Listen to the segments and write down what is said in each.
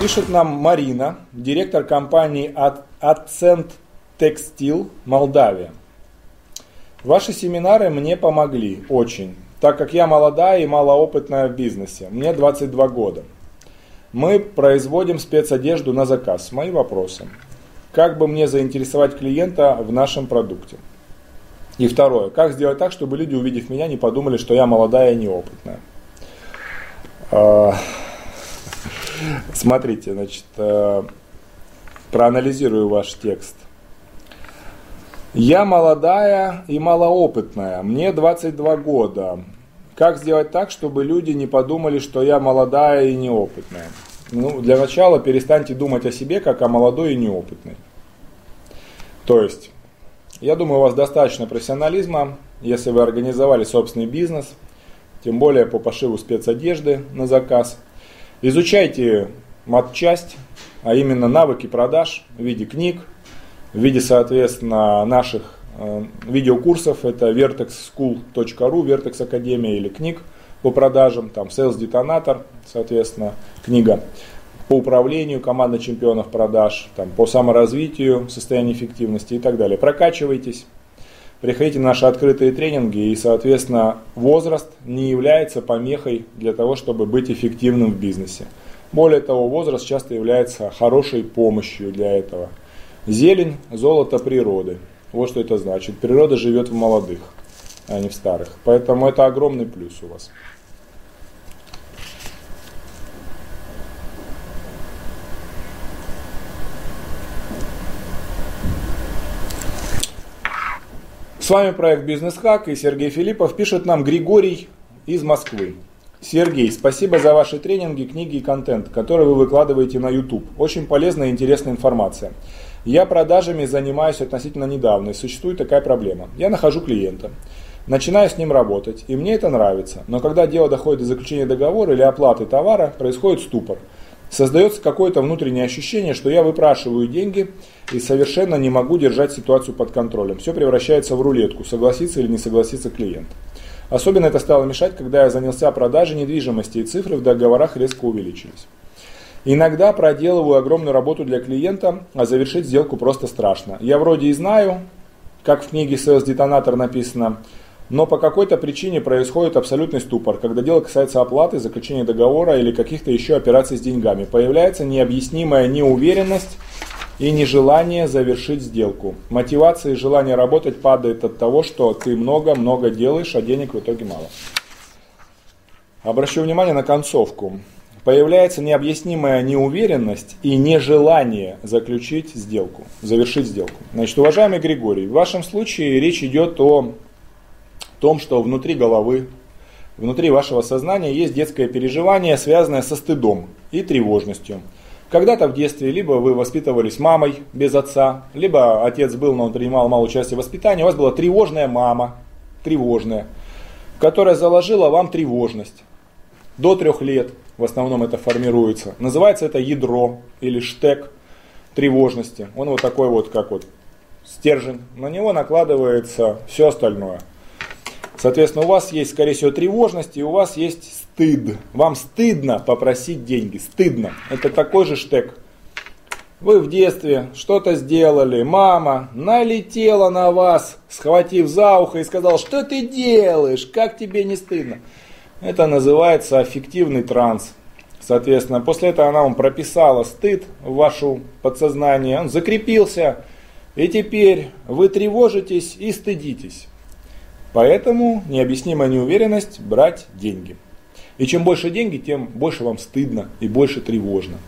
Пишет нам Марина, директор компании Accent Textile Молдавия. Ваши семинары мне помогли очень, так как я молодая и малоопытная в бизнесе. Мне 22 года. Мы производим спецодежду на заказ. Мои вопросы. Как бы мне заинтересовать клиента в нашем продукте? И второе. Как сделать так, чтобы люди, увидев меня, не подумали, что я молодая и неопытная? Смотрите, значит, э, проанализирую ваш текст. Я молодая и малоопытная. Мне 22 года. Как сделать так, чтобы люди не подумали, что я молодая и неопытная? Ну, для начала перестаньте думать о себе, как о молодой и неопытной. То есть, я думаю, у вас достаточно профессионализма, если вы организовали собственный бизнес, тем более по пошиву спецодежды на заказ. Изучайте матчасть, а именно навыки продаж в виде книг, в виде, соответственно, наших э, видеокурсов. Это vertexschool.ru, Vertex Академия или книг по продажам, там Sales Detonator, соответственно, книга по управлению командой чемпионов продаж, там, по саморазвитию, состоянию эффективности и так далее. Прокачивайтесь, приходите на наши открытые тренинги и, соответственно, возраст не является помехой для того, чтобы быть эффективным в бизнесе. Более того, возраст часто является хорошей помощью для этого. Зелень – золото природы. Вот что это значит. Природа живет в молодых, а не в старых. Поэтому это огромный плюс у вас. С вами проект Бизнес Хак и Сергей Филиппов. Пишет нам Григорий из Москвы. Сергей, спасибо за ваши тренинги, книги и контент, который вы выкладываете на YouTube. Очень полезная и интересная информация. Я продажами занимаюсь относительно недавно, и существует такая проблема. Я нахожу клиента, начинаю с ним работать, и мне это нравится. Но когда дело доходит до заключения договора или оплаты товара, происходит ступор – Создается какое-то внутреннее ощущение, что я выпрашиваю деньги и совершенно не могу держать ситуацию под контролем. Все превращается в рулетку, согласится или не согласится клиент. Особенно это стало мешать, когда я занялся продажей недвижимости, и цифры в договорах резко увеличились. Иногда проделываю огромную работу для клиента, а завершить сделку просто страшно. Я вроде и знаю, как в книге Sales Detonator написано, но по какой-то причине происходит абсолютный ступор, когда дело касается оплаты, заключения договора или каких-то еще операций с деньгами. Появляется необъяснимая неуверенность и нежелание завершить сделку. Мотивация и желание работать падает от того, что ты много-много делаешь, а денег в итоге мало. Обращу внимание на концовку. Появляется необъяснимая неуверенность и нежелание заключить сделку, завершить сделку. Значит, уважаемый Григорий, в вашем случае речь идет о том, что внутри головы, внутри вашего сознания есть детское переживание, связанное со стыдом и тревожностью. Когда-то в детстве либо вы воспитывались мамой без отца, либо отец был, но он принимал мало участия в воспитании, у вас была тревожная мама, тревожная, которая заложила вам тревожность. До трех лет в основном это формируется. Называется это ядро или штек тревожности. Он вот такой вот, как вот стержень. На него накладывается все остальное. Соответственно, у вас есть, скорее всего, тревожность и у вас есть стыд. Вам стыдно попросить деньги. Стыдно. Это такой же штек. Вы в детстве что-то сделали, мама налетела на вас, схватив за ухо и сказала, что ты делаешь, как тебе не стыдно. Это называется аффективный транс. Соответственно, после этого она вам прописала стыд в вашу подсознание, он закрепился, и теперь вы тревожитесь и стыдитесь. Поэтому необъяснимая неуверенность брать деньги. И чем больше деньги, тем больше вам стыдно и больше тревожно.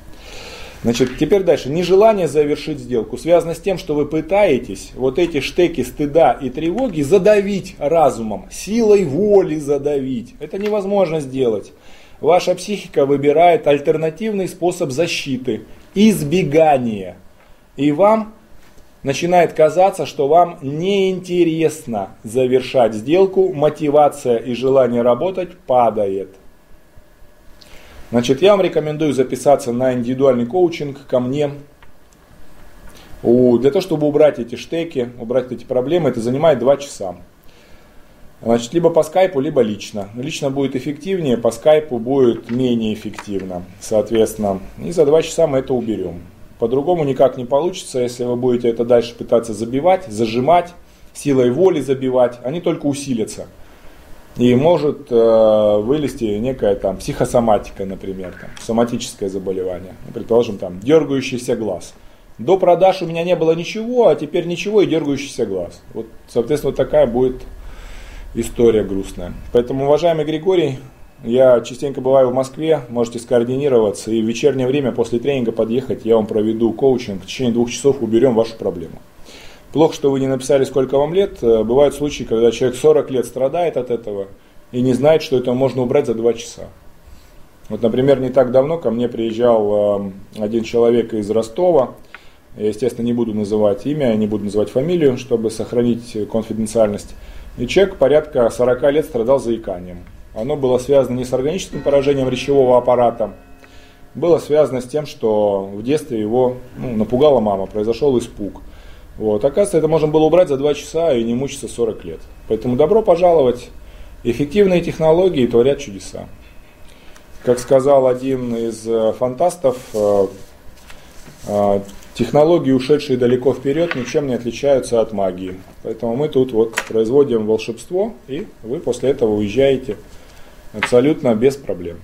Значит, теперь дальше. Нежелание завершить сделку связано с тем, что вы пытаетесь вот эти штеки стыда и тревоги задавить разумом, силой воли задавить. Это невозможно сделать. Ваша психика выбирает альтернативный способ защиты, избегание. И вам начинает казаться, что вам неинтересно завершать сделку, мотивация и желание работать падает. Значит, я вам рекомендую записаться на индивидуальный коучинг ко мне. Для того, чтобы убрать эти штеки, убрать эти проблемы, это занимает 2 часа. Значит, либо по скайпу, либо лично. Лично будет эффективнее, по скайпу будет менее эффективно. Соответственно, и за два часа мы это уберем. По-другому никак не получится, если вы будете это дальше пытаться забивать, зажимать, силой воли забивать, они только усилятся. И может э, вылезти некая там психосоматика, например, там, соматическое заболевание. Ну, предположим, там дергающийся глаз. До продаж у меня не было ничего, а теперь ничего и дергающийся глаз. Вот, соответственно, вот такая будет история грустная. Поэтому, уважаемый Григорий, я частенько бываю в Москве, можете скоординироваться и в вечернее время после тренинга подъехать, я вам проведу коучинг, в течение двух часов уберем вашу проблему. Плохо, что вы не написали, сколько вам лет. Э, бывают случаи, когда человек 40 лет страдает от этого и не знает, что это можно убрать за 2 часа. Вот, например, не так давно ко мне приезжал э, один человек из Ростова. Я, естественно, не буду называть имя, не буду называть фамилию, чтобы сохранить конфиденциальность. И человек порядка 40 лет страдал заиканием. Оно было связано не с органическим поражением речевого аппарата, было связано с тем, что в детстве его ну, напугала мама, произошел испуг – вот. Оказывается, это можно было убрать за 2 часа и не мучиться 40 лет. Поэтому добро пожаловать. Эффективные технологии творят чудеса. Как сказал один из э, фантастов, э, э, технологии, ушедшие далеко вперед, ничем не отличаются от магии. Поэтому мы тут вот производим волшебство, и вы после этого уезжаете абсолютно без проблем.